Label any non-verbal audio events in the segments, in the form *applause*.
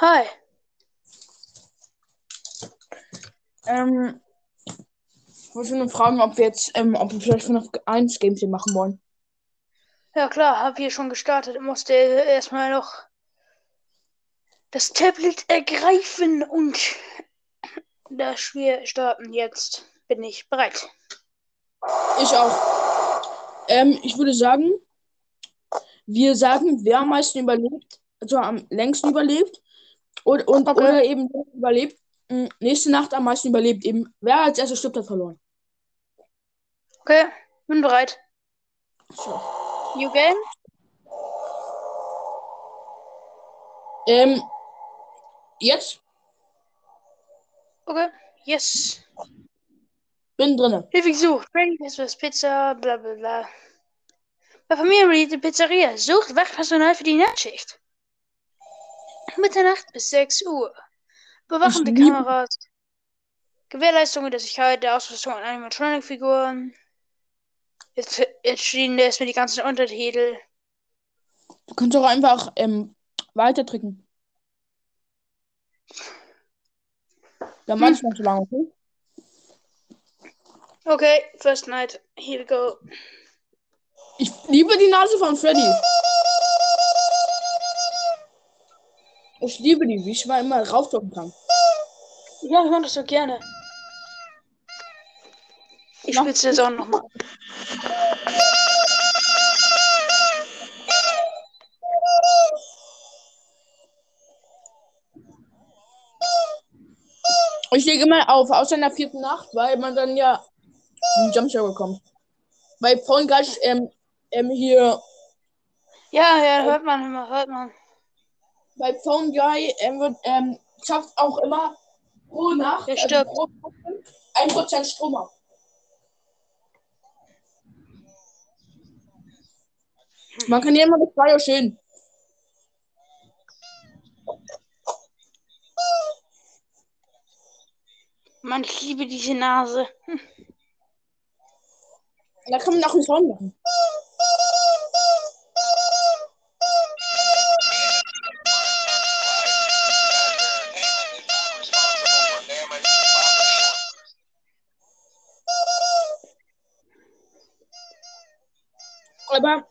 Hi. Ähm, ich wollte nur fragen, ob wir jetzt, ähm, ob wir vielleicht noch eins Gameplay machen wollen. Ja klar, hab hier schon gestartet. Ich musste erstmal noch das Tablet ergreifen und das wir starten. Jetzt bin ich bereit. Ich auch. Ähm, ich würde sagen, wir sagen, wer am meisten überlebt, also am längsten überlebt und, und Okay. oder eben überlebt, mh, nächste Nacht am meisten überlebt. Eben, wer als erstes stirbt, hat verloren. Okay, bin bereit. So. You game? Ähm, jetzt Okay. Yes. bin drinne. Hilfe gesucht. Freddy Christmas Pizza, bla bla bla. Bei Familie die Pizzeria sucht Wachpersonal für die Nachtschicht. Mitternacht bis 6 Uhr. Überwachende Kameras. Gewährleistung der Sicherheit der Ausrüstung an Animatronic-Figuren. Jetzt, jetzt stehen erstmal die ganzen Untertitel. Du kannst auch einfach ähm, weiter drücken. Da Hm. manchmal zu lange, okay? Okay, First Night. Here we go. Ich liebe die Nase von Freddy. Ich liebe die, wie ich mal immer raufdrücken kann. Ja, ich mache das so gerne. Ich Noch- spiel's jetzt auch nochmal. Ich lege immer auf, außer in der vierten Nacht, weil man dann ja einen Jumpscare bekommt. Weil vorhin gleich ähm, ähm, hier Ja, ja, hört man immer, hört man. Bei Phone Guy ähm, wird, ähm, schafft auch immer pro Nacht Der also stirbt. pro Nacht 1% Strom ab. Man kann ja immer 2 Uhr schön. Mann, ich liebe diese Nase. Da kann man auch einen Sound machen. Aber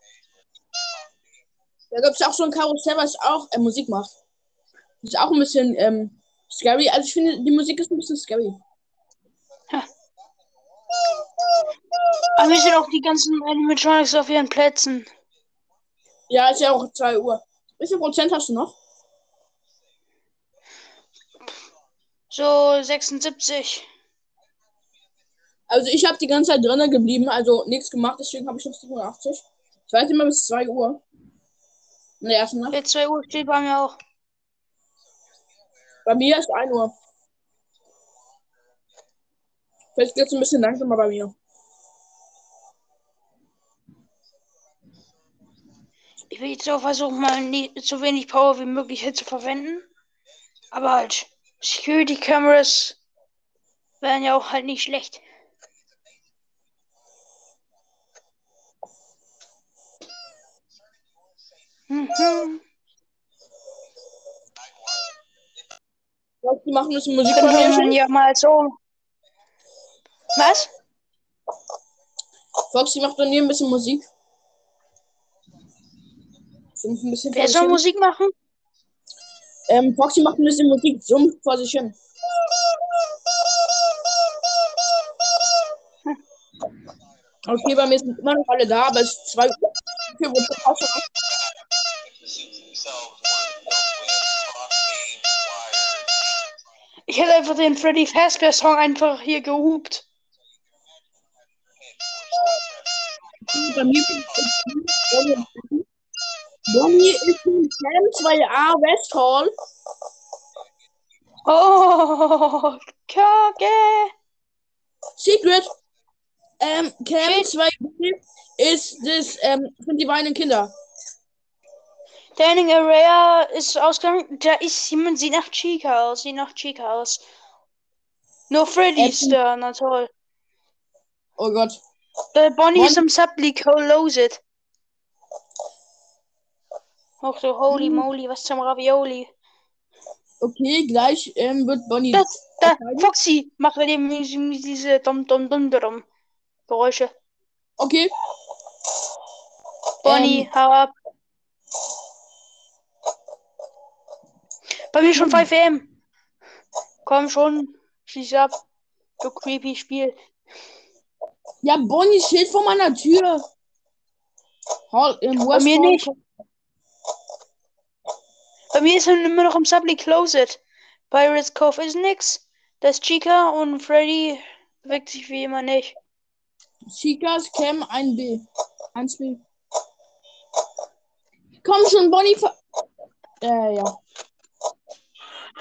da gibt es auch so ein Karussell, was auch äh, Musik macht. Das ist auch ein bisschen ähm, scary. Also ich finde, die Musik ist ein bisschen scary. Aber wir sind auch die ganzen Animatronics auf ihren Plätzen. Ja, ist ja auch 2 Uhr. Wie viel Prozent hast du noch? So 76. Also ich habe die ganze Zeit drinnen geblieben, also nichts gemacht, deswegen habe ich noch 87. Ich weiß immer bis 2 Uhr. In der ersten Nacht. Jetzt 2 Uhr steht bei mir auch. Bei mir ist 1 Uhr. Vielleicht geht es ein bisschen langsamer bei mir. Ich will jetzt auch versuchen, mal nie, so wenig Power wie möglich halt zu verwenden. Aber halt, Security Cameras wären ja auch halt nicht schlecht. Mhm. Was, die machen ein bisschen Musik schon? ja mal so. Was? Foxy macht bei mir ein bisschen Musik. Sind ein bisschen Wer soll. Musik machen? Ähm, Foxy macht ein bisschen Musik, summt vor sich hin. Okay, bei mir sind immer noch alle da, aber es ist 2 Uhr. Hätte einfach den Freddy Fazbear Song einfach hier gehupt. bei mir. Bonnie ist in Cam 2A West Hall. Oh, Kacke. Secret. Ähm, Cam Shit. 2B ist das, ähm, sind die beiden Kinder. Dining Area ist ausgegangen. Da ist jemand, sieht nach Chica aus. Sieht nach Chica aus. Nur Freddy ist da, na toll. Oh Gott. Der Bonnie Bonnie- ist im Subleak Closed. Och du holy Hm. moly, was zum Ravioli. Okay, gleich ähm, wird Bonnie. Das, da. Foxy, mach bei dem diese dum dum dum dum Geräusche. Okay, Bonnie, Ähm. hau ab. Bei mir schon Hm. 5 am. Komm schon, schieß ab. Du creepy Spiel. ja, Bonnie steht vor meiner Tür. Hall, im Bei West mir Hall- nicht. Bei mir ist er immer noch im Subly Closet. Pirates Cove ist nix. Das Chica und Freddy bewegt sich wie immer nicht. Chicas Cam 1B. 1B. Komm schon, Bonnie. Äh, ja.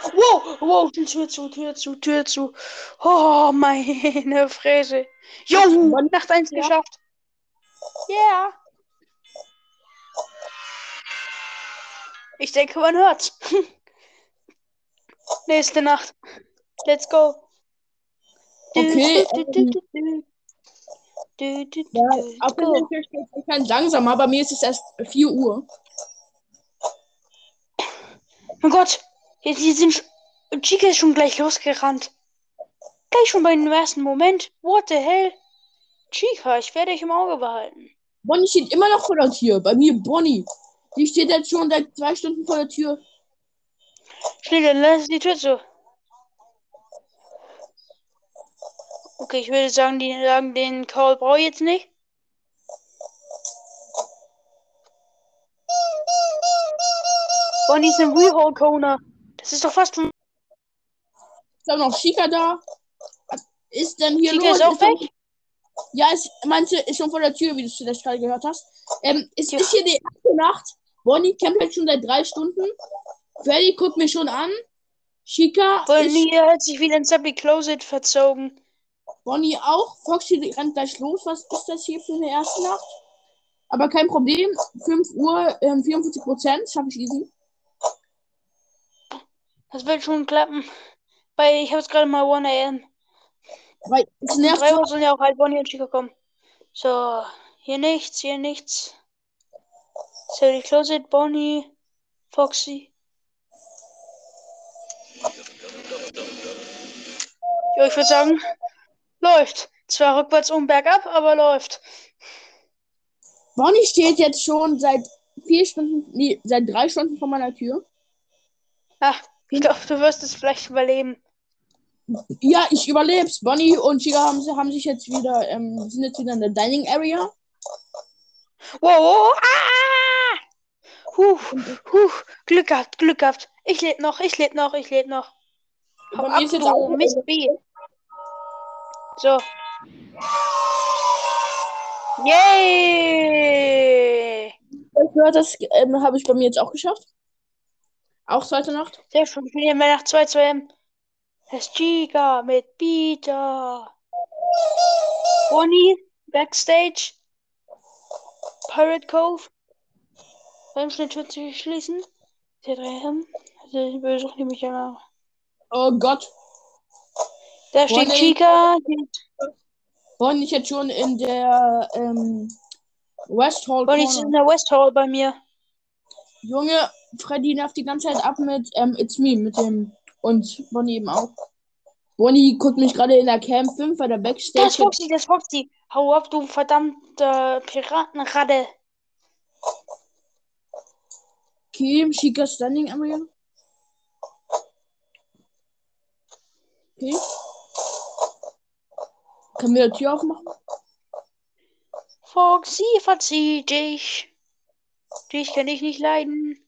Wow, wow, Tür zu, Tür zu, Tür zu. Oh, meine Fräse. Jo, Nacht 1 Ja. geschafft. Yeah. Ich denke, man hört's. *laughs* Nächste Nacht. Let's go. Okay, du, Ja, Fall ist es langsamer. Bei mir ist es erst 4 Uhr. Mein Gott, jetzt hier sind Chica ist schon gleich losgerannt. Gleich schon beim ersten Moment. What the hell? Chica, ich werde dich im Auge behalten. Bonnie steht immer noch vor der Tür. Bei mir Bonnie. Die steht jetzt schon seit zwei Stunden vor der Tür. Schnell, dann lass die Tür zu. Okay, ich würde sagen, die sagen, den Call brauche ich jetzt nicht. Bonnie ist ein Wheelhole Das ist doch fast Ist auch noch Chica da? Was ist denn hier Chica los? ist auch doch- weg. Ja, ist, manche ist schon vor der Tür, wie du es vielleicht gerade gehört hast. Ähm, es Ja. ist hier die erste Nacht. Bonnie campt jetzt schon seit drei Stunden. Freddy guckt mich schon an. Chica ist Bonnie hat sich wieder ins Subby Closet verzogen. Bonnie auch. Foxy rennt gleich los. Was ist das hier für eine erste Nacht? Aber kein Problem. 5 Uhr, ähm, 44 Prozent. Schaffe ich easy. Das wird schon klappen. Weil ich habe jetzt gerade mal 1 am. Weil es nervt. 3 Uhr sollen ja auch halt Bonnie und Chica kommen. So, hier nichts, hier nichts. Subby Closet, Bonnie, Foxy. Ja, ich würde sagen, läuft. Zwar rückwärts und bergab, aber läuft. Bonnie steht jetzt schon seit vier Stunden, nee, seit drei Stunden vor meiner Tür. Ach, ich glaube, du wirst es vielleicht überleben. Ja, ich überleb's. Bonnie und Chica haben, haben sich jetzt wieder, ähm, sind jetzt wieder in der Dining Area. Wow, wow, ah! Huh, huh, Glück gehabt, Glück gehabt. Ich lebe noch, ich lebe noch, ich lebe noch. Hau ab, ist jetzt du Mist B. So. Yay! Gehört, das ähm, habe ich bei mir jetzt auch geschafft. Auch zweite Nacht. Sehr schön, ich bin hier mehr nach 2 zu M. Das ist Chica mit Peter. Bonnie, Backstage. Pirate Cove. Beim schnell Tür zu schließen. Der 3 M. Also, ich besuche nämlich einmal. Oh Gott. Da steht Bonnie. Chica. Bonnie ist jetzt schon in der ähm, West Hall Bonnie ist in der West Hall bei mir. Junge, Freddy nervt die ganze Zeit ab mit ähm, It's Me, mit dem und Bonnie eben auch. Bonnie guckt mich gerade in der Cam 5 bei der Das Backstage. ist Foxy, das Foxy. Hau ab, du verdammte Piratenradde. Okay, Chica Standing Area. Okay. Können wir die Tür aufmachen? Foxy, verzieh dich. Dich kann ich nicht leiden.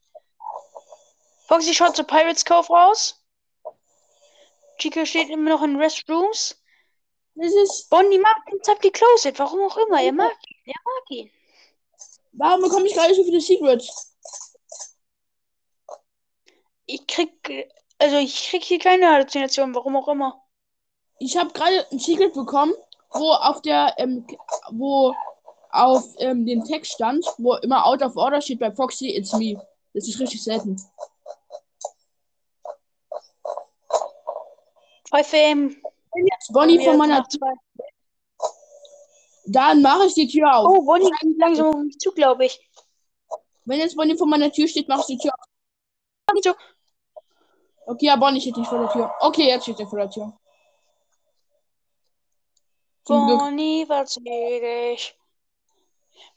Foxy schaut zur Pirates Cove raus. Chica steht immer noch in Restrooms. Das ist. Bonnie mag den Subly Closet, warum auch immer. Er mag ihn, er mag ihn. Warum bekomme ich gerade so viele Secrets? Ich krieg, also ich krieg hier keine Halluzination, warum auch immer. Ich habe gerade ein Secret bekommen, wo auf der, ähm, wo auf ähm, dem Text stand, wo immer out of order steht bei Foxy, it's me. Das ist richtig selten. 5 am. Bonnie Bei von mir meiner nach zwei. Dann mache ich die Tür auf. Oh, Bonnie kommt langsam auf mich zu, glaube ich. Wenn jetzt Bonnie vor meiner Tür steht, mache ich die Tür auf. Bonnie. Okay, ja, Bonnie steht nicht vor der Tür. Okay, jetzt steht er vor der Tür. Zum. Bonnie, was ich?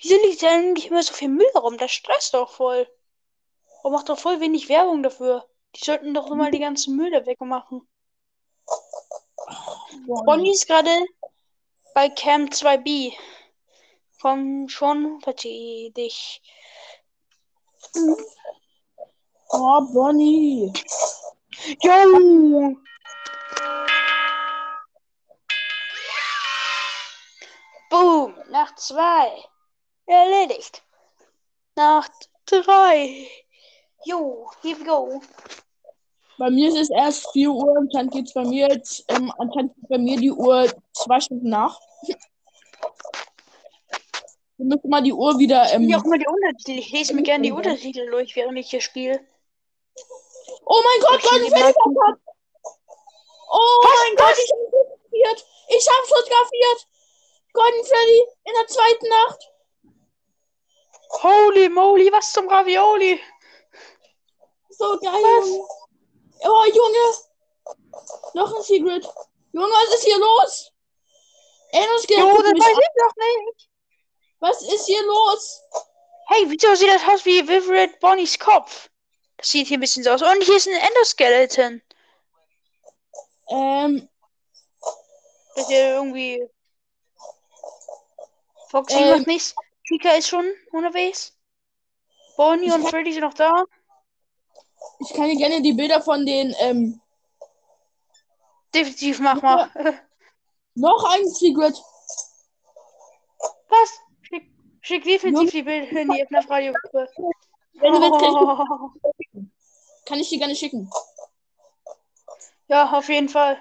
Wieso liegt da eigentlich immer so viel Müll rum? Das stresst doch voll. Und macht doch voll wenig Werbung dafür. Die sollten doch immer die ganzen Müll da wegmachen. Bonnie ist gerade bei Camp 2B. Komm schon, verzieh dich. Oh, Bonnie. Jo! Boom, nach zwei. Erledigt. Nach drei. Jo, here we go. Bei mir ist es erst 4 Uhr und dann geht es bei mir jetzt, ähm, anscheinend geht bei mir die Uhr zwei Stunden nach. Wir müssen mal die Uhr wieder. Ähm, Ja, auch mal die Untertitel. Ich lese mir gerne die Untertitel durch, während ich hier spiele. Oh mein Gott, Ich Golden die Freddy Marken- kommt! Oh Was, mein Gott, was? ich hab's fotografiert! Ich hab's fotografiert! Golden Freddy in der zweiten Nacht! Holy moly, was zum Ravioli? So geil, Was? Junge. Oh, Junge! Noch ein Secret. Junge, was ist hier los? Enos Jo, guckt das weiß ich noch nicht. Was ist hier los? Hey, wieso sieht das aus wie Vivid Bonnies Kopf? Das sieht hier ein bisschen so aus. Und hier ist ein Endoskeleton. Ähm, Das ist ja irgendwie. Foxy Ähm. macht nichts. Chica ist schon unterwegs. Bonnie und Freddy sind noch da. Ich kann dir gerne die Bilder von den, ähm, Definitiv mach mal. *laughs* noch ein Secret. Was? Schick, schick definitiv die Bilder in die FNAF Radiogruppe. Wenn du willst, kann ich, Oh. kann ich dir gerne schicken. Ja, auf jeden Fall.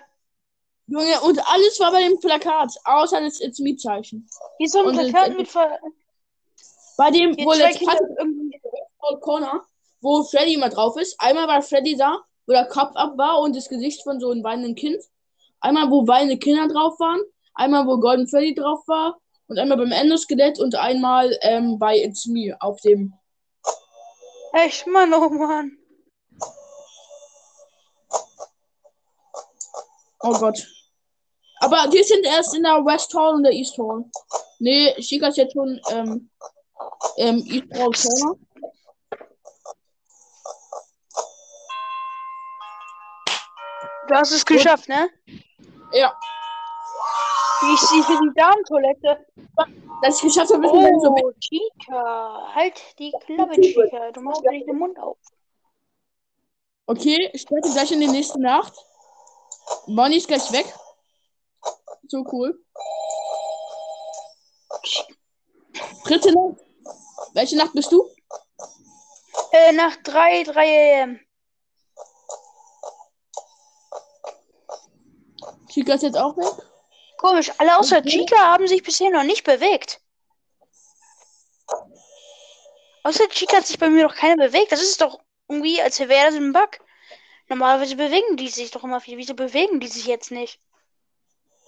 Junge, und alles war bei dem Plakat, außer das It's Me Zeichen. Hier ist so ein Plakat mit Ver Bei dem, hier wo Plakat irgendwie. Corner, wo Freddy immer drauf ist. Einmal war Freddy da, wo der Kopf ab war und das Gesicht von so einem weinenden Kind. Einmal, wo weinende Kinder drauf waren. Einmal, wo Golden Freddy drauf war. Und einmal beim Endoskelett und einmal ähm, bei It's Me auf dem. Echt, Mann, oh Mann. Oh Gott. Aber die sind erst in der West Hall und der East Hall. Nee, Chica ist jetzt schon ähm, ähm, East Hall Corner. Du hast es geschafft, ne? Ja, Ich sehe hier die Damentoilette. dass ich geschafft habe, ist mir dann so Oh, Chica. Halt die Klappe, Chica. Du machst gleich den Mund auf. Okay, ich starte gleich in die nächste Nacht. Bonnie ist gleich weg. So cool. Dritte Nacht. Welche Nacht bist du? Äh, nach 3, 3 am. Chica ist jetzt auch weg. Komisch, alle außer Chica haben sich bisher noch nicht bewegt. Außer Chica hat sich bei mir noch keiner bewegt. Das ist doch irgendwie, als wäre das ein Bug. Normalerweise bewegen die sich doch immer viel. Wieso bewegen die sich jetzt nicht?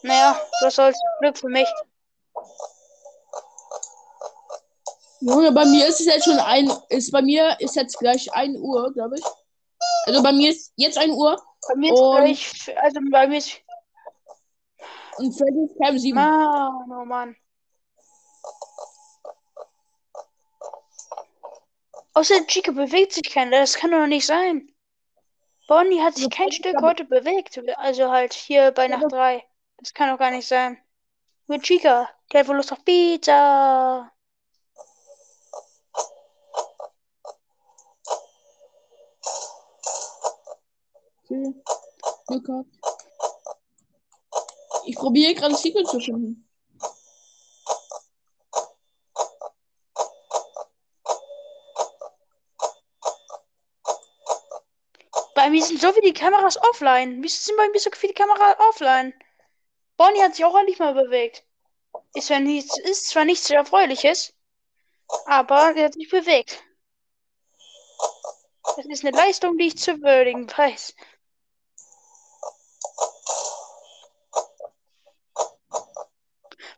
Naja, was soll's. Glück für mich. Junge, bei mir ist es jetzt schon ein. Ist bei mir ist jetzt gleich 1 Uhr, glaube ich. Also bei mir ist jetzt 1 Uhr Bei mir ist gleich, also bei mir ist, und Freddy ist halb sieben. Mann, oh Mann. Außer Chica bewegt sich keiner, das kann doch nicht sein. Bonnie hat sich kein Stück heute bewegt, also halt hier bei Nacht 3. Das kann doch gar nicht sein. Nur Chica, die hat wohl Lust auf Pizza. Okay. Glück gehabt. Ich probiere gerade Secret zu finden. Bei mir sind so viele Kameras offline. Wieso sind bei mir so viele Kameras offline? Bonnie hat sich auch endlich mal bewegt. Ist zwar nichts, ist zwar nichts Erfreuliches, aber sie hat sich bewegt. Das ist eine Leistung, die ich zu würdigen weiß.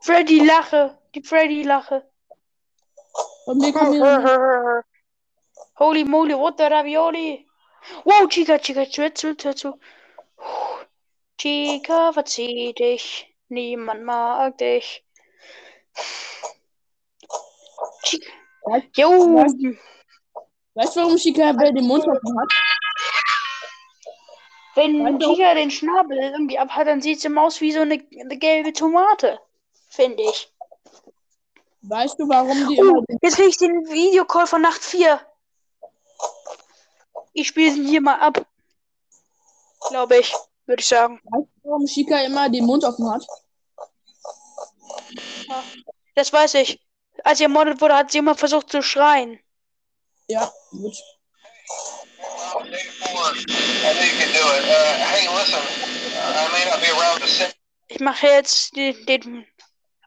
Freddy Lache, die Freddy Lache. Bei mir kommen *laughs* Holy moly, what the ravioli? Wow, Chica, Chica, hör zu, hör zu. Chica, verzieh dich. Niemand mag dich. Chica. Jo. Weißt du, warum Chica den Mund offen hat? Wenn Weißt Chica den Schnabel irgendwie abhat, dann sieht sie aus wie so eine, eine gelbe Tomate. Finde ich. Weißt du, warum die immer Oh, jetzt krieg ich den Videocall von Nacht 4. Ich spiele ihn hier mal ab. Glaube ich, würde ich sagen. Weißt du, warum Chica immer den Mund offen hat? Das weiß ich. Als sie ermordet wurde, hat sie immer versucht zu schreien. Ja, gut. Ich mache jetzt den, den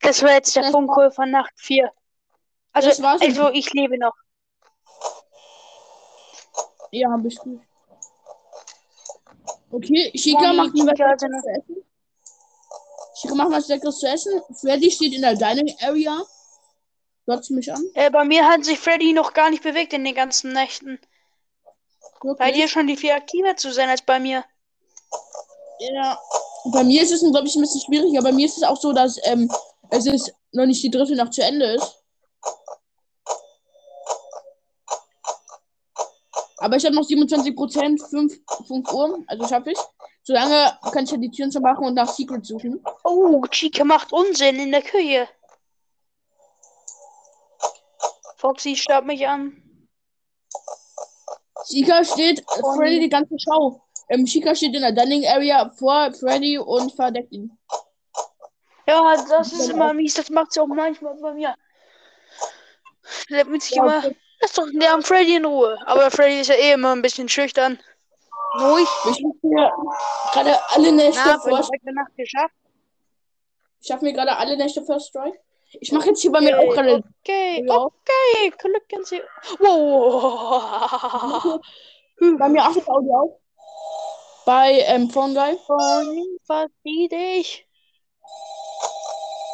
Das war jetzt der Das Funkcall von Nacht 4. Also, also ich lebe noch. Ja, bestimmt. Okay, Chica macht mir was Leckeres zu essen. Chica macht was Leckeres zu essen. Freddy steht in der Dining Area. Glotzt mich an. Äh, bei mir hat sich Freddy noch gar nicht bewegt in den ganzen Nächten. Bei Wirklich. dir schon die viel aktiver zu sein als bei mir. Ja. Bei mir ist es, glaube ich, ein bisschen schwieriger. Bei mir ist es auch so, dass ähm, es ist noch nicht die dritte Nacht zu Ende ist. Aber ich habe noch 27 Prozent, 5, 5 Uhr, also schaffe ich. Solange kann ich ja die Türen schon machen und nach Secret suchen. Oh, Chica macht Unsinn in der Küche. Foxy starrt mich an. Chica steht, Freddy die ganze Schau. Ähm, Chica steht in der Dining Area vor Freddy und verdeckt ihn. Ja, das ist immer mies. Das macht sie auch manchmal bei mir. Damit sich Ja, immer. Lass doch der am Freddy in Ruhe. Aber Freddy ist ja eh immer ein bisschen schüchtern. Ruhig. Ich mache mir gerade alle Nächte Na, vor. Nacht geschafft. Ich schaffe mir gerade alle Nächte First Strike. Ich mache jetzt hier bei mir auch gerade. Okay, Ja. okay. Glücken Sie. Wow. Bei mir achtet Audio auf. Bei ähm, Phone Guy. Bonnie, verzieh dich.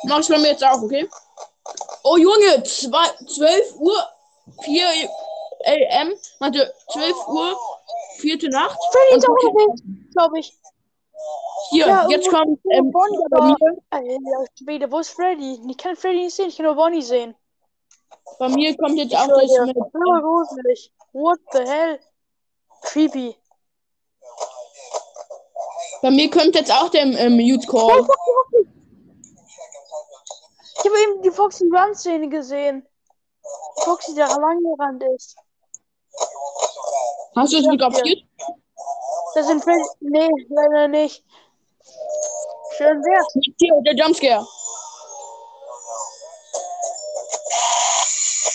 Mach ich bei mir jetzt auch, okay? Oh Junge, zwei, 12 Uhr 4 AM, warte, 12 Uhr, vierte Nacht. Freddy ist auch unterwegs, glaube ich. Hier, Ja, jetzt kommt ähm, Bonnie, aber. Schwede, wo ist Freddy? Ich kann Freddy nicht sehen, ich kann nur Bonnie sehen. bei mir kommt jetzt auch das mit. What the hell? Creepy. Bei mir kommt jetzt auch der ähm, Mute Call. Ich habe eben die Foxy Run Szene gesehen. Foxy, der lang gerannt ist. Hast du es fotografiert? Das sind Freddy. Nee, leider nicht. Schön wär's. Hier, der Jumpscare.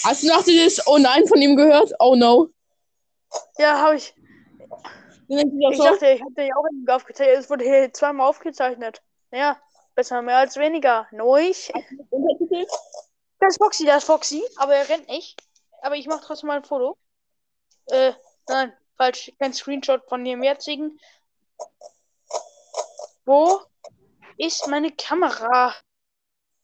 Hast du noch dieses Oh nein von ihm gehört? Oh no. Ja, habe ich. Wie nennt sich das Ich dachte, ich hatte ja auch eben aufgezeichnet. Es wurde hier zweimal aufgezeichnet. Ja, besser mehr als weniger. Neuig. Das ist Foxy, das ist Foxy. Aber er rennt nicht. Aber ich mache trotzdem mal ein Foto. Äh, nein, falsch. Kein Screenshot von dem jetzigen. Wo ist meine Kamera?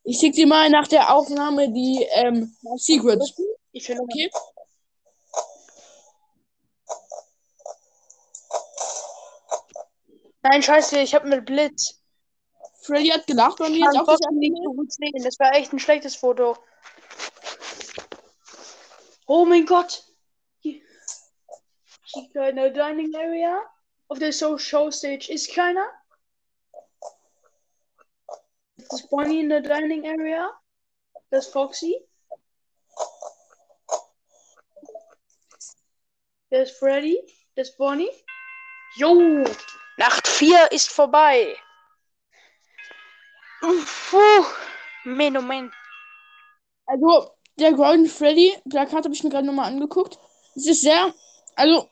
Ich schick dir mal nach der Aufnahme die ähm, Secrets. Ich finde, Okay? Nein, scheiße, ich habe mit Blitz. Freddy hat gelacht bei Ich mir jetzt kann auch das nicht so gut sehen. Das war echt ein schlechtes Foto. Oh mein Gott. Hier der Dining Area. Auf der So Show Stage ist keiner. Das ist Bonnie in der Dining Area. Das ist Foxy. Das ist Freddy. Das ist Bonnie. Jo! Nacht 4 ist vorbei. Puh. Moment. Also, der Golden Freddy Plakat habe ich mir gerade nochmal angeguckt. Es ist sehr, also,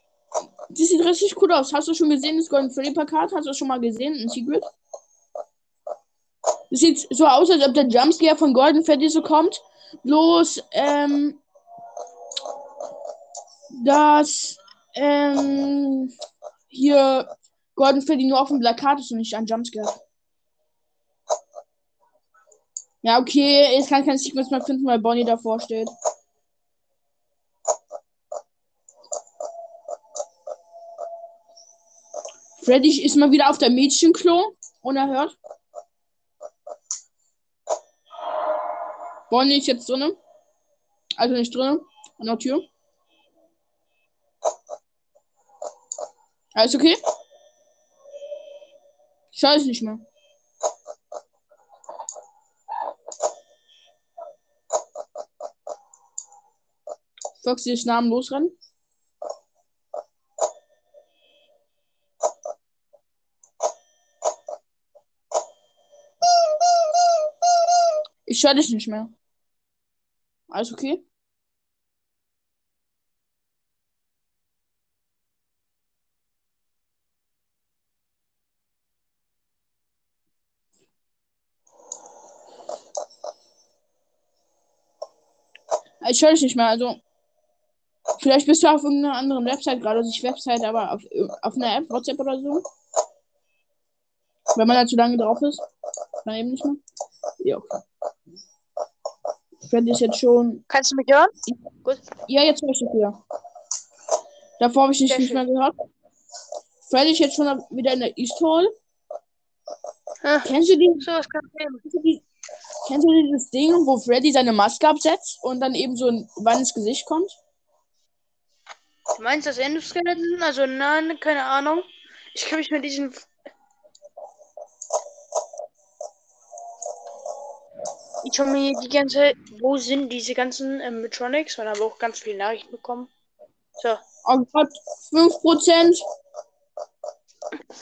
das sieht richtig cool aus. Hast du schon gesehen, das Golden Freddy Plakat? Hast du das schon mal gesehen in Secret? Es sieht so aus, als ob der Jumpscare von Golden Freddy so kommt. Bloß, ähm, dass, ähm, hier Golden Freddy nur auf dem Plakat ist und nicht ein Jumpscare. Ja, okay, ich kann kein Sequence mehr finden, weil Bonnie davor steht. Freddy ist mal wieder auf der Mädchenklo. Unerhört. Bonnie ist jetzt drinnen. Also nicht drinnen. An der Tür. Alles okay? Ich weiß nicht mehr. Foxy ist Namen losrennen. Ich höre dich nicht mehr. Alles okay? Ich höre dich nicht mehr, also. Vielleicht bist du auf irgendeiner anderen Website gerade, also nicht Website, aber auf, auf einer App, WhatsApp oder so. Wenn man da zu lange drauf ist. Dann eben nicht mehr. Ja, okay. Freddy ist jetzt schon. Kannst du mich hören? Gut. Ja, jetzt höre ich dich wieder. Davor habe ich dich nicht mehr gehört. Freddy ist jetzt schon wieder in der East Hall. Ah, Kennst du, die, so was kann ich. Kennst, du dieses Ding, wo Freddy seine Maske absetzt und dann eben so ein Wann ins Gesicht kommt? Du meinst das Endoskeleton? Also nein, keine Ahnung. Ich kann mich mit diesen. Ich schaue mir die ganze Wo sind diese ganzen ähm, Metronics? Und habe auch ganz viele Nachrichten bekommen. So. Oh Gott, 5%.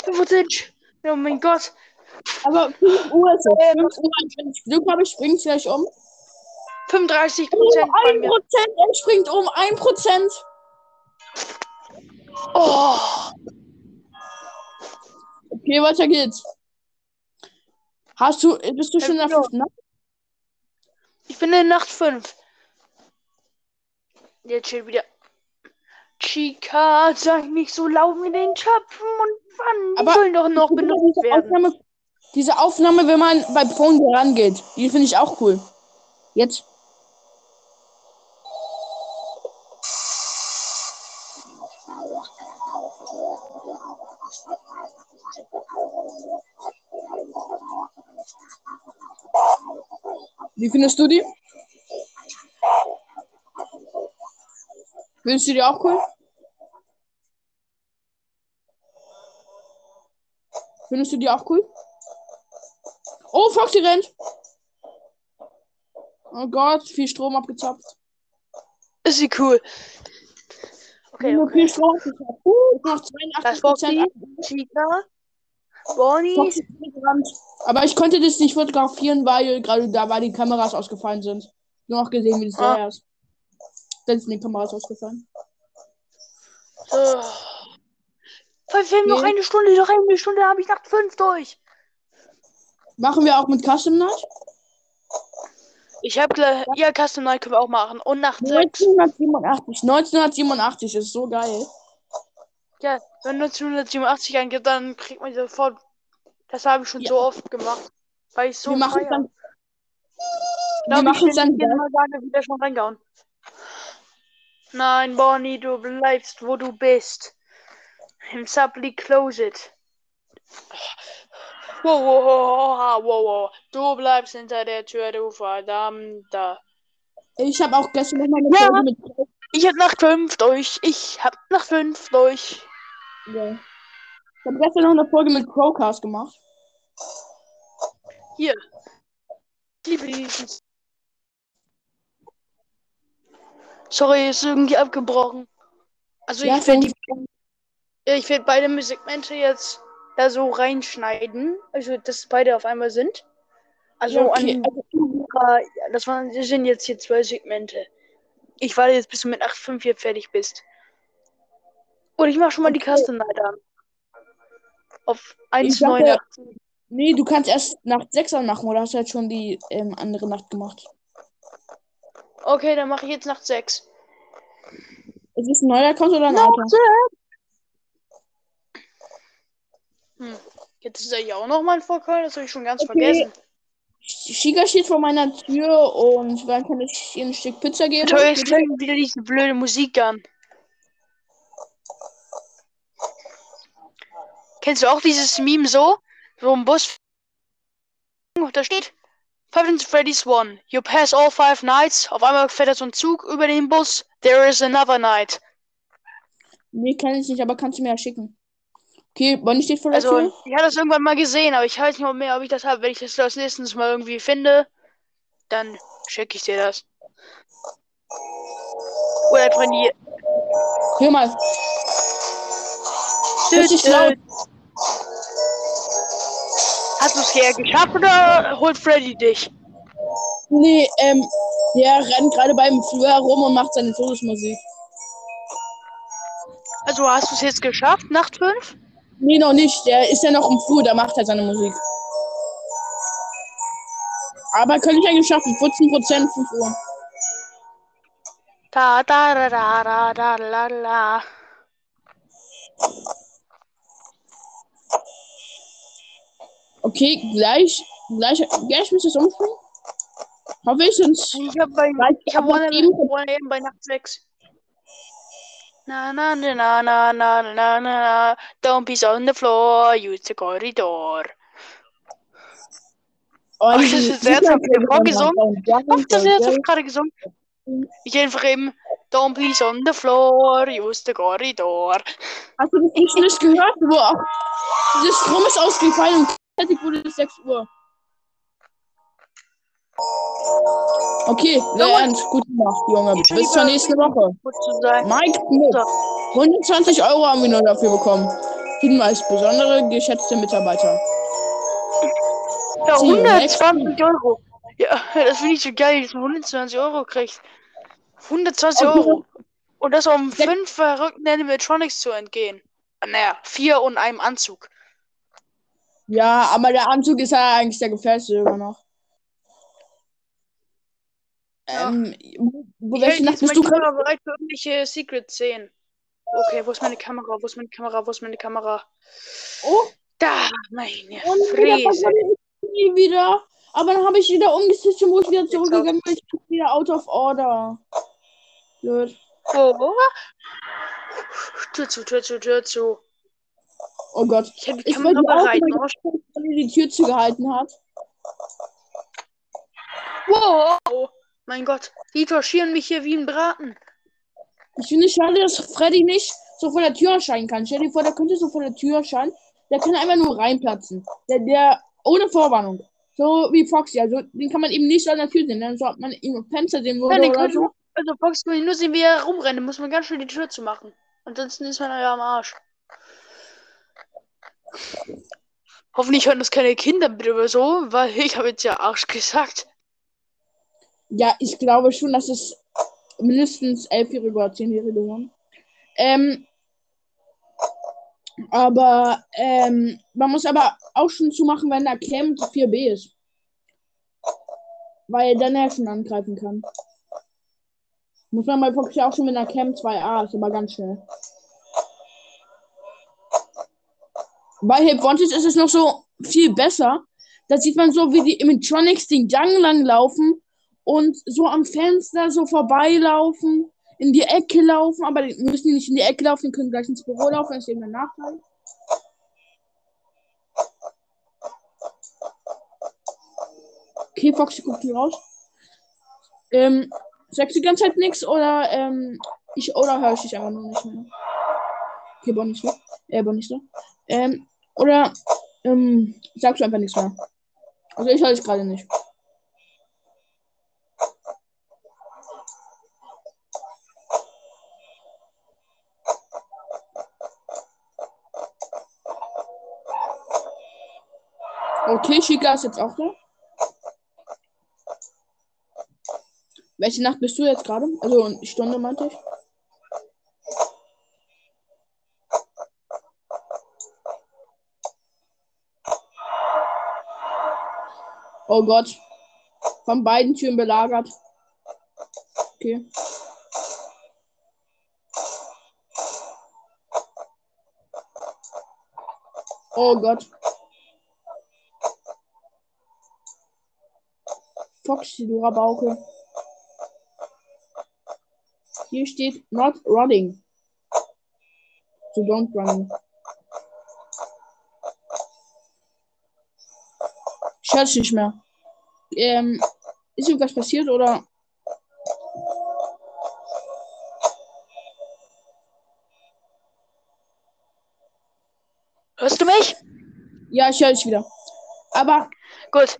5%. Oh mein Gott. Aber 5 Uhr ist es. 5 Uhr, wenn ich Glück habe, springt es gleich um. 35% Oh, bei 1%, mir. er springt um, 1%. Oh. Okay, weiter geht's. Hast du, bist du schon in der fünften Nacht? Ich bin in Nacht 5. Jetzt steht wieder. Chica, sei nicht so laut mit den Töpfen und wann? Die Aber sollen doch noch benutzt werden. Aufnahme, diese Aufnahme, wenn man bei Phone rangeht, die finde ich auch cool. Jetzt. Wie findest du die? Findest du die auch cool? Findest du die auch cool? Oh, Foxy rennt! Oh Gott, viel Strom abgezapft. Ist sie cool. Okay, Nur okay. viel Strom abgezapft. Uh, noch Das 82 Foxy, Prozent. Chica, Bonnie. Aber ich konnte das nicht fotografieren, weil gerade da war die Kameras ausgefallen sind. Nur noch gesehen, wie das Ah. da ist. Dann sind die Kameras ausgefallen. So. Haben noch eine Stunde, noch eine Stunde habe ich Nacht 5 durch. Machen wir auch mit Custom Night? Ich habe gleich. Ja, Custom Night können wir auch machen. Und Nacht 6. 1987. 1987 ist so geil. Ja, wenn 1987 eingibt, dann kriegt man sofort. Das habe ich schon Ja. so oft gemacht. Weil ich so wir machen feier. dann. Ich wir glaube, machen ich dann jedes Mal gerade wieder schon reingehauen. Nein, Bonnie, du bleibst, wo du bist. Im Subly Closet. Wow, wow, wow, wow, wow. Du bleibst hinter der Tür, du verdammter. Ich habe auch gestern noch mal eine Ja. Folge mit. Ich hab Nacht 5 durch. Ich hab Nacht 5 durch. Ja. Ich habe gestern noch eine Folge mit Crowcast gemacht. Hier. Ich liebe diesen. Sorry, ist irgendwie abgebrochen. Also Ja, ich werde die ich werde beide Segmente jetzt da so reinschneiden. Also dass beide auf einmal sind. Also Ja, okay. an ja, das, waren, das sind jetzt hier zwei Segmente. Ich warte jetzt, bis du mit 8.5 hier fertig bist. Und ich mache schon mal die Okay. Custom Night an. Auf Ich dachte- 1.9. Nee, du kannst erst Nacht 6 machen oder hast du jetzt schon die ähm, andere Nacht gemacht? Okay, dann mache ich jetzt Nacht 6. Ist es ein neuer Account oder ein Nacht alter? 6! Hm. Jetzt ist er ja auch noch mal ein Vorcall, das habe ich schon ganz Okay. vergessen. Shiga steht vor meiner Tür und dann kann ich ihr ein Stück Pizza geben. Toll, jetzt fängt wieder diese blöde Musik an. Kennst du auch dieses Meme so? So ein Bus. Da steht Five Nights Freddy's One. You pass all five nights. Auf einmal fährt da so ein Zug über den Bus. There is another night. Nee, kann ich nicht, aber kannst du mir ja schicken. Okay, Bonnie steht vor der Also, Tür. ich habe das irgendwann mal gesehen, aber ich weiß nicht mehr, ob ich das habe. Wenn ich das als nächstes mal irgendwie finde, dann schicke ich dir das. Oder die. Hör mal. Richtig laut. Hast du es hier geschafft oder holt Freddy dich? Nee, ähm, der rennt gerade beim Flur herum und macht seine Todesmusik. Also hast du es jetzt geschafft, Nacht 5? Nee, noch nicht. Der ist ja noch im Flur, da macht er seine Musik. Aber könnte ich eigentlich schaffen. 14%, 5 Uhr. Da da da da da da la la. Okay, gleich, gleich, gleich müsste es umspringen. Hoffe ich, sonst Ich hab ich hab ab One. One eben bei Nacht 6. Na na na na na na na na na Don't piss on the floor, use the corridor. Oh, das ist sehr gesungen. Auf das jetzt gerade gesungen. Ich einfach eben Don't piss on the floor, use the corridor. Hast du das nicht gehört? Wo auch das Strom ist ausgefallen und fertig wurde es 6 Uhr. Okay, ernst. Gut gemacht, Junge. Bis zur nächsten Woche. Mike Smith. So. 120 Euro haben wir nur dafür bekommen. Hinweis, besondere geschätzte Mitarbeiter. Ja, See you next 120 Euro. Ja, das finde ich so geil, dass man 120 Euro kriegt. 120 Okay. Euro. Und das um Sech- fünf verrückten Animatronics zu entgehen. Naja, vier und einem Anzug. Ja, aber der Anzug ist ja eigentlich der gefährlichste immer noch. Ähm, wo, welche Nacht bist du? Kamera bereit für irgendwelche Secret-Szenen. Okay, wo ist meine Kamera? Wo ist meine Kamera? Wo ist meine Kamera? Oh, Da, meine und Fräse. ich wieder. Aber dann habe ich wieder umgeswitcht und wo ich wieder zurückgegangen bin, ich bin wieder out of order. Blöd. Oh. Tür zu, Tür zu, Tür zu. Oh Gott. Ich habe die Kamera bereit. Weil die die Tür zugehalten hat. Wow. Mein Gott. Die torchieren mich hier wie ein Braten. Ich finde es schade, dass Freddy nicht so vor der Tür erscheinen kann. Stell dir vor, der könnte so vor der Tür erscheinen. Der kann einfach nur reinplatzen. Der, der, ohne Vorwarnung. So wie Foxy. Also, den kann man eben nicht an der Tür sehen. Dann so hat man ihn im Fenster sehen würde den oder so. also Fox kann nur sehen, wie er rumrennt. Da muss man ganz schnell die Tür zu machen. Ansonsten ist man ja am Arsch. Hoffentlich hören das keine Kinder bitte oder so, weil ich habe jetzt ja Arsch gesagt. Ja, ich glaube schon, dass es mindestens elfjährige oder zehnjährige waren. Ähm, aber ähm, man muss aber auch schon zumachen, wenn der Cam 4b ist. Weil dann er schon angreifen kann. Muss man bei Fox ja auch schon, wenn der Cam 2a ist, aber ganz schnell. Bei Hip Wanted ist es noch so viel besser. Da sieht man so, wie die Imitronics den Gang lang laufen und so am Fenster so vorbeilaufen, in die Ecke laufen, aber die müssen nicht in die Ecke laufen, die können gleich ins Büro laufen, das ist eben ein Nachteil. Okay, Foxy guckt hier raus. Ähm, sagst du die ganze Zeit nichts oder ähm, ich oder höre ich dich einfach nur nicht mehr? Okay, Bonnie ist weg. Äh, Bonnie ist da. Ähm, oder ähm, sagst du einfach nichts mehr? Also ich höre dich gerade nicht. Okay, Chica ist jetzt auch da. Welche Nacht bist du jetzt gerade? Also Stunde meinte ich. Oh Gott. Von beiden Türen belagert. Okay. Oh Gott. Foxy, du Rabauke. Hier steht not running. So don't run. Ich höre nicht mehr. Ähm, ist irgendwas passiert oder? Hörst du mich? Ja, ich höre dich wieder. Aber Gut.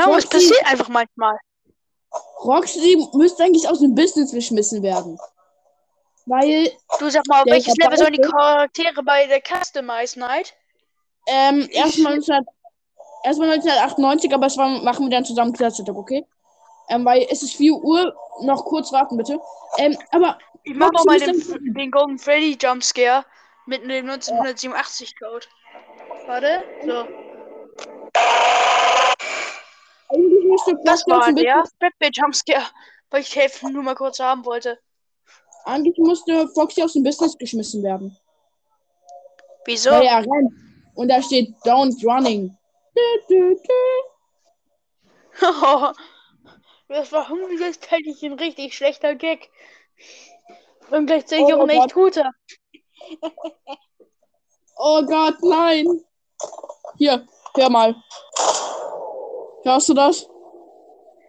Keine Ahnung, Foxy- passiert einfach manchmal. Roxy müsste eigentlich aus dem Business geschmissen werden. Weil, Du sag mal, auf welches Level sollen die Charaktere bei der Customize Night? ähm, erstmal 19, erstmal 1998, aber es war, machen wir dann zusammen Klassensetup, okay? Ähm, weil es ist 4 Uhr, noch kurz warten bitte. Ähm, aber Ich mach mal den, den Golden Freddy Jumpscare mit dem 1987 Code. Warte, so. Das war dem der Fredbear Jumpscare, weil ich helfen nur mal kurz haben wollte. eigentlich musste Foxy aus dem Business geschmissen werden. Wieso? Weil er rennt. Und da steht Don't Running. Dü, dü, dü. das war gleichzeitig ein richtig schlechter Gag. Und gleichzeitig Oh auch ein echt guter. *laughs* Oh Gott, nein. Hier, hör mal. Hörst du das?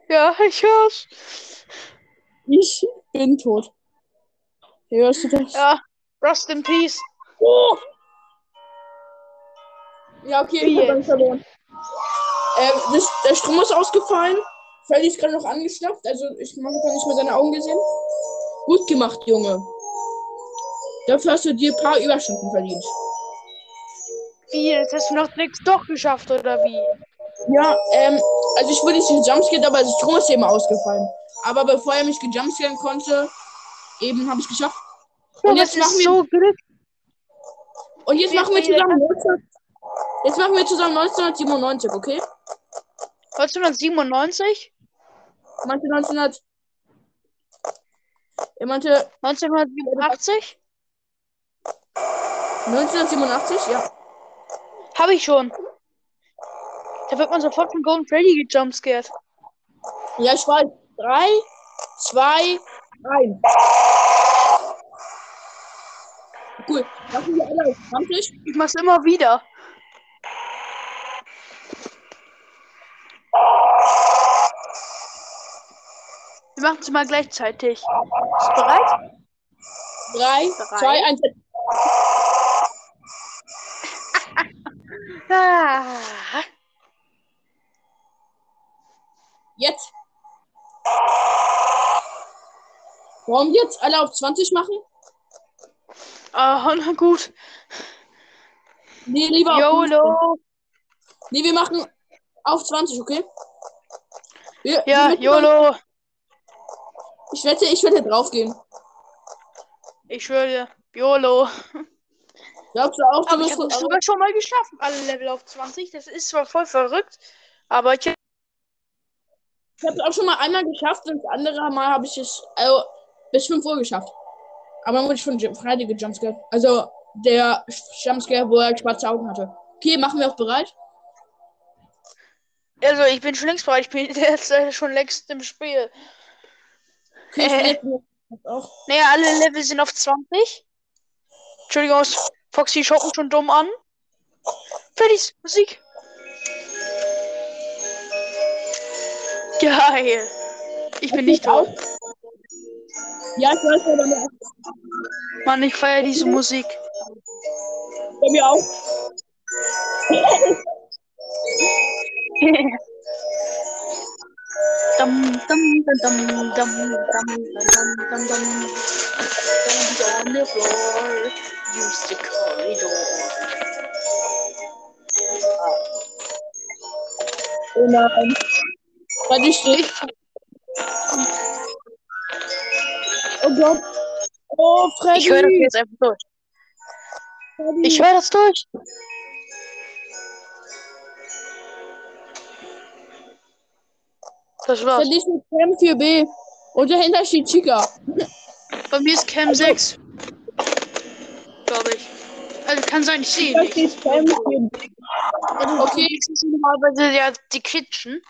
Ja, ich hör's. Ich bin tot. Hörst du das? Ja, Rust in Peace. Oh. Ja, okay, ich hab verloren. Ähm, das, der Strom ist ausgefallen. Freddy ist gerade noch angeschnappt. Also ich habe gar nicht mehr seine Augen gesehen. Gut gemacht, Junge. Dafür hast du dir ein paar Überstunden verdient. Wie, jetzt hast du noch nichts doch geschafft, oder wie? Ja, ähm, also ich wurde nicht gejumpscared, aber der Strom ist eben ausgefallen. Aber bevor er mich gejumpscaren konnte, eben habe ich es geschafft. Und jetzt das machen wir, so und jetzt machen wir zusammen 19, jetzt machen wir zusammen 1997, okay? 1997? Meinte 1900. Er meinte 1987? 1987, ja. Habe ich schon. Da wird man sofort von Golden Freddy gejumpscared. Ja, ich weiß. 3, 2, 1. Cool. Machen wir alle auf 20. Ich mach's immer wieder. Wir machen es mal gleichzeitig. Bist du bereit? 3, Drei. 2, 1. *laughs* Ah. Jetzt. Wir jetzt alle auf 20 machen? Ah, na gut. Nee, lieber auf 15. YOLO. Nee, wir machen auf 20, okay? Wir, Ja, wir müssen- YOLO. Ich wette, ich werde draufgehen. Ich schwöre. YOLO. Glaubst du auch, du Aber ich wirst habe es sogar schon mal geschafft. Alle Level auf 20. Das ist zwar voll verrückt, aber ich Ich habe es auch schon mal einmal geschafft und das andere Mal habe ich es also, bis 5 Uhr geschafft. Aber dann wurde ich von Jim- Friday gejumpscared. Also der Jumpscare, wo er schwarze Augen hatte. Okay, machen wir auch bereit? Also, ich bin schon längst bereit. Ich bin *laughs* jetzt äh, schon längst im Spiel. Okay, ich Äh. *laughs* Naja, alle Level sind auf 20. Entschuldigung, Foxy schaut mich schon dumm an. Freddys Musik. Geil. Ich bin nicht tot. Ja, ich weiß, aber mir- Mann, ich feiere diese Musik. bei mir auch. dum dum dum dum dum dum dum dum dum dum. Don't on the floor. Use the corridor. Oh nein. Steht. Ich, Oh Gott. Oh, Freddy. Ich höre das jetzt einfach durch. Freddy. Ich höre das durch. Das war's. Freddy ist mit Cam 4B. Und dahinter steht Chica. Bei mir ist Cam 6. Glaube ich. Also kann sein, ich sehe Da nicht. 4B. Okay, das ist normalerweise ja die Kitchen.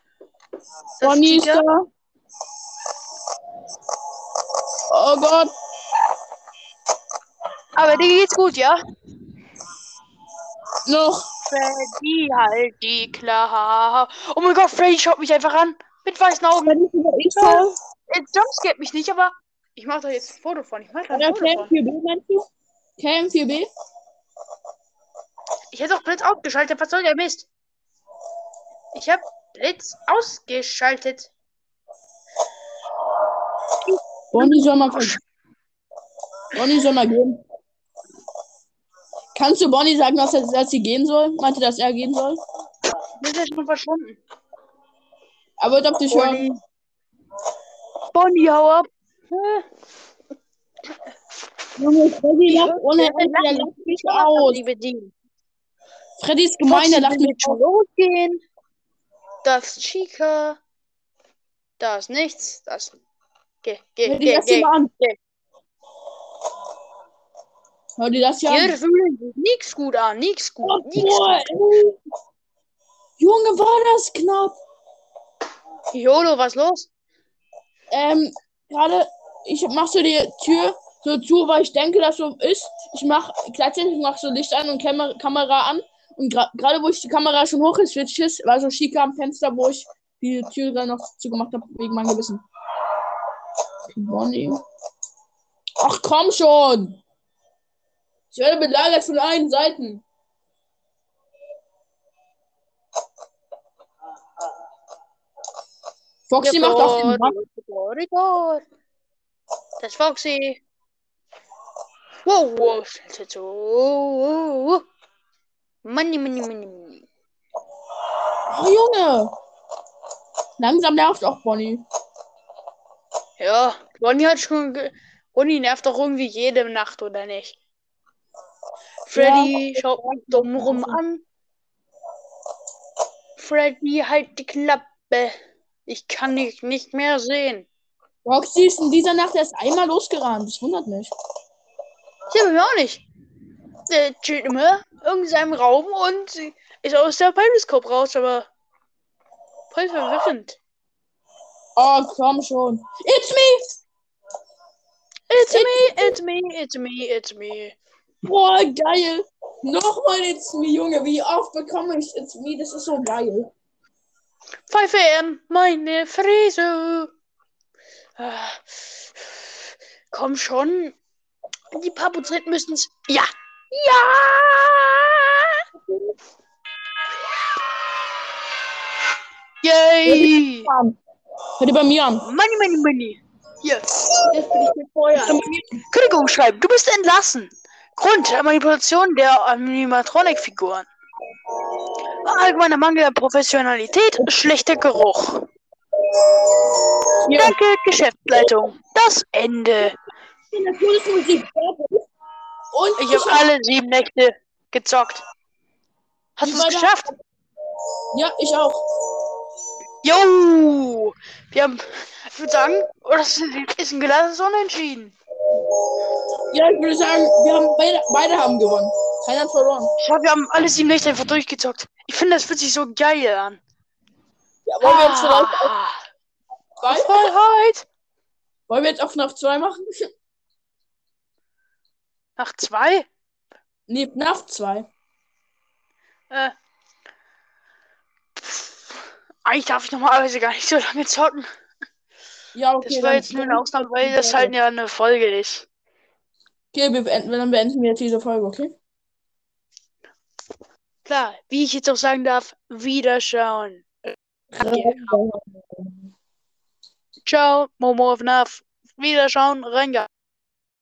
Bonnie ist da. Oh Gott. Aber dir geht's gut, ja? Noch. Freddy, halt die klar. Oh mein Gott, Freddy schaut mich einfach an. Mit weißen Augen. Jetzt jumpscared mich nicht, aber ich mache da jetzt ein Foto von. Ich mache da ein Oder Foto Cam von. 4B meinst du? Cam 4B? Ich hätte auch Blitz ausgeschaltet. Was soll der Mist? Ich habe Blitz ausgeschaltet. Bonnie soll mal Bonnie soll mal gehen. Kannst du Bonnie sagen, dass, er, dass sie gehen soll? Meinte, dass er gehen soll? Das ist schon verschwunden. Er wird auf dich Bonnie. hören. Bonnie, hau ab. Junge, Freddy lacht ohne Ende, der lacht mich aus. Liebe Dean. Freddy ist gemein, der lacht mich schon losgehen. Das ist Chica. Da ist nichts. Das. Geh, geh, Hör dir geh, das hier geh. mal an. geh. Hör dir das hier Hier an. fühlen sich nix gut an. Nix gut. Oh, Nix boah, gut. ey. Junge, war das knapp. Jolo, was los? Ähm, gerade, ich mach so die Tür so zu, weil ich denke, dass so ist. Ich mach gleichzeitig mach so Licht an und Kamera, Kamera an. Und gra- gerade wo ich die Kamera schon hochgeswitcht ist, war so Chica am Fenster, wo ich die Tür gerade noch zugemacht habe, wegen meinem Gewissen. Bonnie. Ach komm schon! Ich werde belagert von allen Seiten. Foxy macht auch den Mann. Das ist Foxy. Wow, wow, schnell zu- Money, money, money, money. Oh, Junge! Langsam nervt auch Bonnie. Ja, Bonnie hat schon. ge- Bonnie nervt doch irgendwie jede Nacht, oder nicht? Freddy schaut mich dumm rum an. Freddy, halt die Klappe. Ich kann dich nicht mehr sehen. Roxy ist in dieser Nacht erst einmal losgerannt. Das wundert mich. Ja, bei mir auch nicht. Der chillt immer irgendeinem Raum und ist aus der Periscope raus, aber voll verwirrend. Oh, komm schon. It's me! It's me, it's me, it's me, it's me. Boah, geil. Nochmal It's me, Junge. Wie oft bekomme ich It's me? Das ist so geil. Pfeife in meine Fräse. Ah, Komm schon. Die Papuzrit müssen's. Ja! Ja! Yay! Hör dir bei mir an. Money, money, money. Hier. Jetzt bin ich mit Feuer. Kündigung schreiben. Du bist entlassen. Grund, Manipulation der Animatronic-Figuren. Allgemeiner Mangel an Professionalität, schlechter Geruch. Ja. Danke, Geschäftsleitung. Das Ende. Fertig. Und Ich habe alle sieben Nächte gezockt. Hast du es geschafft? Ja, ich auch. Jo! Wir haben, ich würde sagen, das ist ein gelassenes Unentschieden. Ja, ich würde sagen, wir haben beide, beide haben gewonnen. Keiner hat verloren. Ich glaube, wir haben alle sieben Nächte einfach durchgezockt. Ich finde, das fühlt sich so geil an. Ja, wollen wir jetzt vielleicht auf Ah, zwei? Freiheit! Wollen wir jetzt auf nach zwei machen? Nach zwei? Nee, nach zwei. Äh. Pff, eigentlich darf ich normalerweise gar nicht so lange zocken. Ja, okay. Das war jetzt nur eine Ausnahme, weil das halt ja eine Folge ist. Okay, wir beenden, dann beenden wir jetzt diese Folge, okay? Klar, wie ich jetzt auch sagen darf, Wiederschauen. Ciao, Momo of Naf. Wiederschauen, Renga.